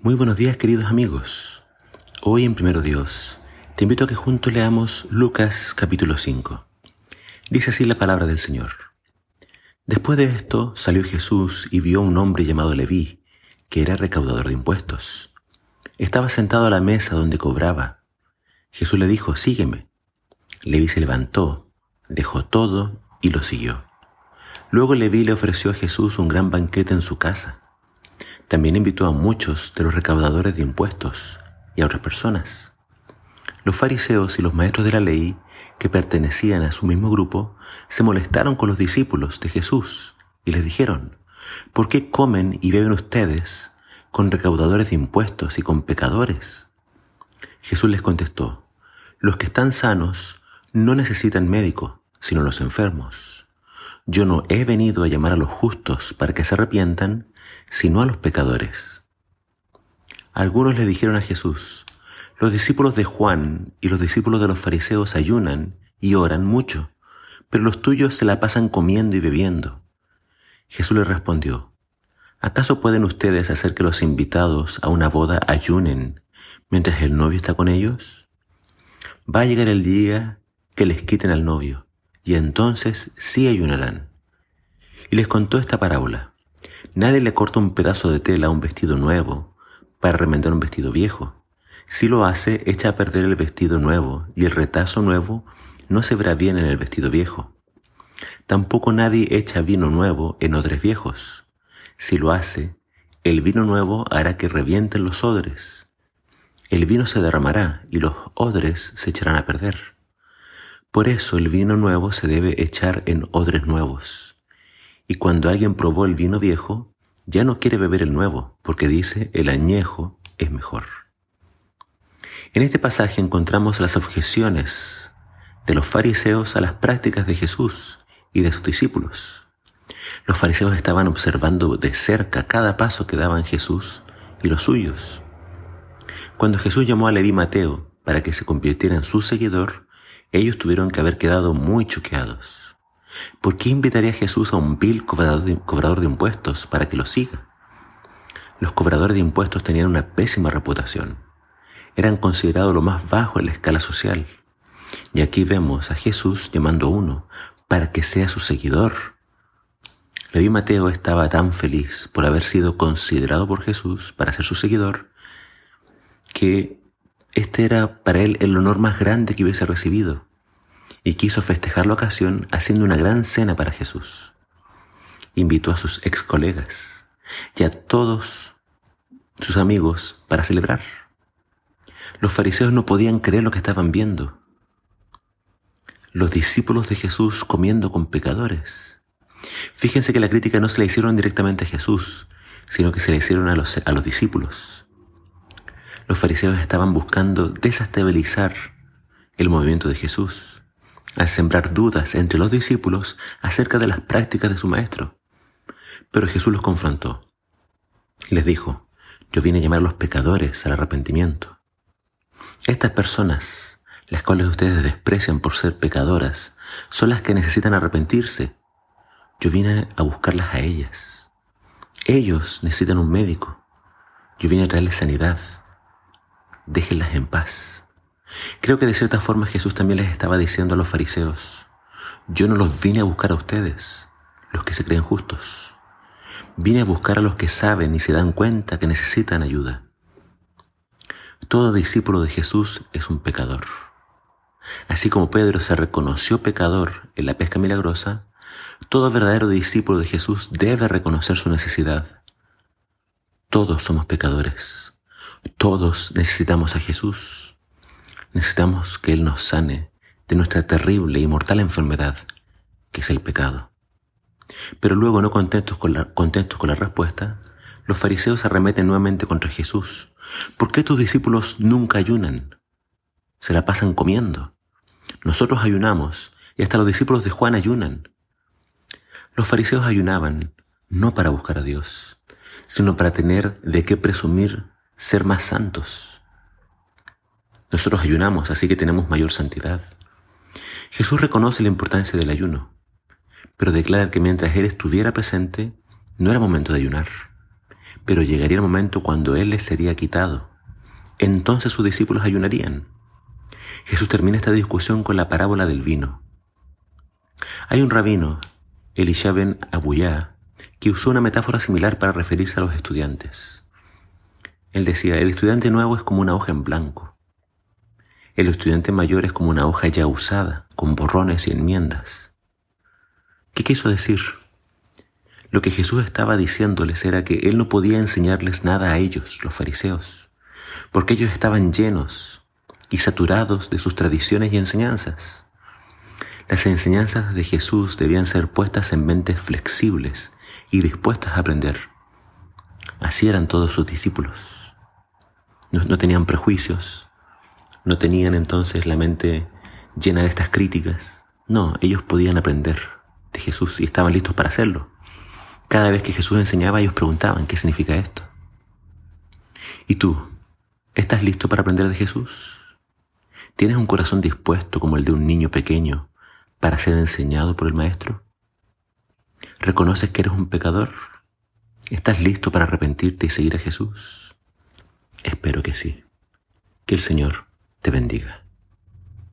Muy buenos días queridos amigos. Hoy en Primero Dios te invito a que juntos leamos Lucas capítulo 5. Dice así la palabra del Señor. Después de esto salió Jesús y vio a un hombre llamado Leví, que era recaudador de impuestos. Estaba sentado a la mesa donde cobraba. Jesús le dijo, sígueme. Leví se levantó, dejó todo y lo siguió. Luego Leví le ofreció a Jesús un gran banquete en su casa también invitó a muchos de los recaudadores de impuestos y a otras personas. Los fariseos y los maestros de la ley, que pertenecían a su mismo grupo, se molestaron con los discípulos de Jesús y les dijeron, ¿por qué comen y beben ustedes con recaudadores de impuestos y con pecadores? Jesús les contestó, los que están sanos no necesitan médico, sino los enfermos. Yo no he venido a llamar a los justos para que se arrepientan, sino a los pecadores. Algunos le dijeron a Jesús, los discípulos de Juan y los discípulos de los fariseos ayunan y oran mucho, pero los tuyos se la pasan comiendo y bebiendo. Jesús le respondió, ¿acaso pueden ustedes hacer que los invitados a una boda ayunen mientras el novio está con ellos? Va a llegar el día que les quiten al novio, y entonces sí ayunarán. Y les contó esta parábola. Nadie le corta un pedazo de tela a un vestido nuevo para remendar un vestido viejo. Si lo hace, echa a perder el vestido nuevo y el retazo nuevo no se verá bien en el vestido viejo. Tampoco nadie echa vino nuevo en odres viejos. Si lo hace, el vino nuevo hará que revienten los odres. El vino se derramará y los odres se echarán a perder. Por eso el vino nuevo se debe echar en odres nuevos y cuando alguien probó el vino viejo, ya no quiere beber el nuevo, porque dice el añejo es mejor. En este pasaje encontramos las objeciones de los fariseos a las prácticas de Jesús y de sus discípulos. Los fariseos estaban observando de cerca cada paso que daban Jesús y los suyos. Cuando Jesús llamó a Leví Mateo para que se convirtiera en su seguidor, ellos tuvieron que haber quedado muy choqueados. ¿Por qué invitaría Jesús a un vil cobrador de, impuestos para que lo siga? Los cobradores de impuestos tenían una pésima reputación. Eran considerados lo más bajo en la escala social. Y aquí vemos a Jesús llamando a uno para que sea su seguidor. Leví Mateo estaba tan feliz por haber sido considerado por Jesús para ser su seguidor que este era para él el honor más grande que hubiese recibido y quiso festejar la ocasión haciendo una gran cena para Jesús. Invitó a sus ex colegas y a todos sus amigos para celebrar. Los fariseos no podían creer lo que estaban viendo. Los discípulos de Jesús comiendo con pecadores. Fíjense que la crítica no se la hicieron directamente a Jesús, sino que se la hicieron a los, a los discípulos. Los fariseos estaban buscando desestabilizar el movimiento de Jesús al sembrar dudas entre los discípulos acerca de las prácticas de su maestro. Pero Jesús los confrontó y les dijo, yo vine a llamar a los pecadores al arrepentimiento. Estas personas, las cuales ustedes desprecian por ser pecadoras, son las que necesitan arrepentirse. Yo vine a buscarlas a ellas. Ellos necesitan un médico. Yo vine a traerles sanidad. Déjenlas en paz. Creo que de cierta forma Jesús también les estaba diciendo a los fariseos, yo no los vine a buscar a ustedes, los que se creen justos. Vine a buscar a los que saben y se dan cuenta que necesitan ayuda. Todo discípulo de Jesús es un pecador. Así como Pedro se reconoció pecador en la pesca milagrosa, todo verdadero discípulo de Jesús debe reconocer su necesidad. Todos somos pecadores. Todos necesitamos a Jesús. Necesitamos que Él nos sane de nuestra terrible y mortal enfermedad, que es el pecado. Pero luego, no contentos con la, contentos con la respuesta, los fariseos arremeten nuevamente contra Jesús. ¿Por qué tus discípulos nunca ayunan? Se la pasan comiendo. Nosotros ayunamos y hasta los discípulos de Juan ayunan. Los fariseos ayunaban no para buscar a Dios, sino para tener de qué presumir ser más santos. Nosotros ayunamos, así que tenemos mayor santidad. Jesús reconoce la importancia del ayuno, pero declara que mientras Él estuviera presente, no era momento de ayunar. pero llegaría el momento cuando Él les sería quitado. Entonces sus discípulos ayunarían. Jesús termina esta discusión con la parábola del vino. Hay un rabino, Elisha ben Abuyá, que usó una metáfora similar para referirse a los estudiantes. Él decía, el estudiante nuevo es como una hoja en blanco. El estudiante mayor es como una hoja ya usada, con borrones y enmiendas. ¿Qué quiso decir? Lo que Jesús estaba diciéndoles era que Él no podía enseñarles nada a ellos, los fariseos, porque ellos estaban llenos y saturados de sus tradiciones y enseñanzas. Las enseñanzas de Jesús debían ser puestas en mentes flexibles y dispuestas a aprender. Así eran todos sus discípulos. No, tenían prejuicios, no tenían entonces la mente llena de estas críticas. No, ellos podían aprender de Jesús y estaban listos para hacerlo. Cada vez que Jesús enseñaba, ellos preguntaban, ¿qué significa esto? ¿Y tú? ¿Estás listo para aprender de Jesús? ¿Tienes un corazón dispuesto como el de un niño pequeño para ser enseñado por el Maestro? ¿Reconoces que eres un pecador? ¿Estás listo para arrepentirte y seguir a Jesús? Espero que sí. Que el Señor te bendiga.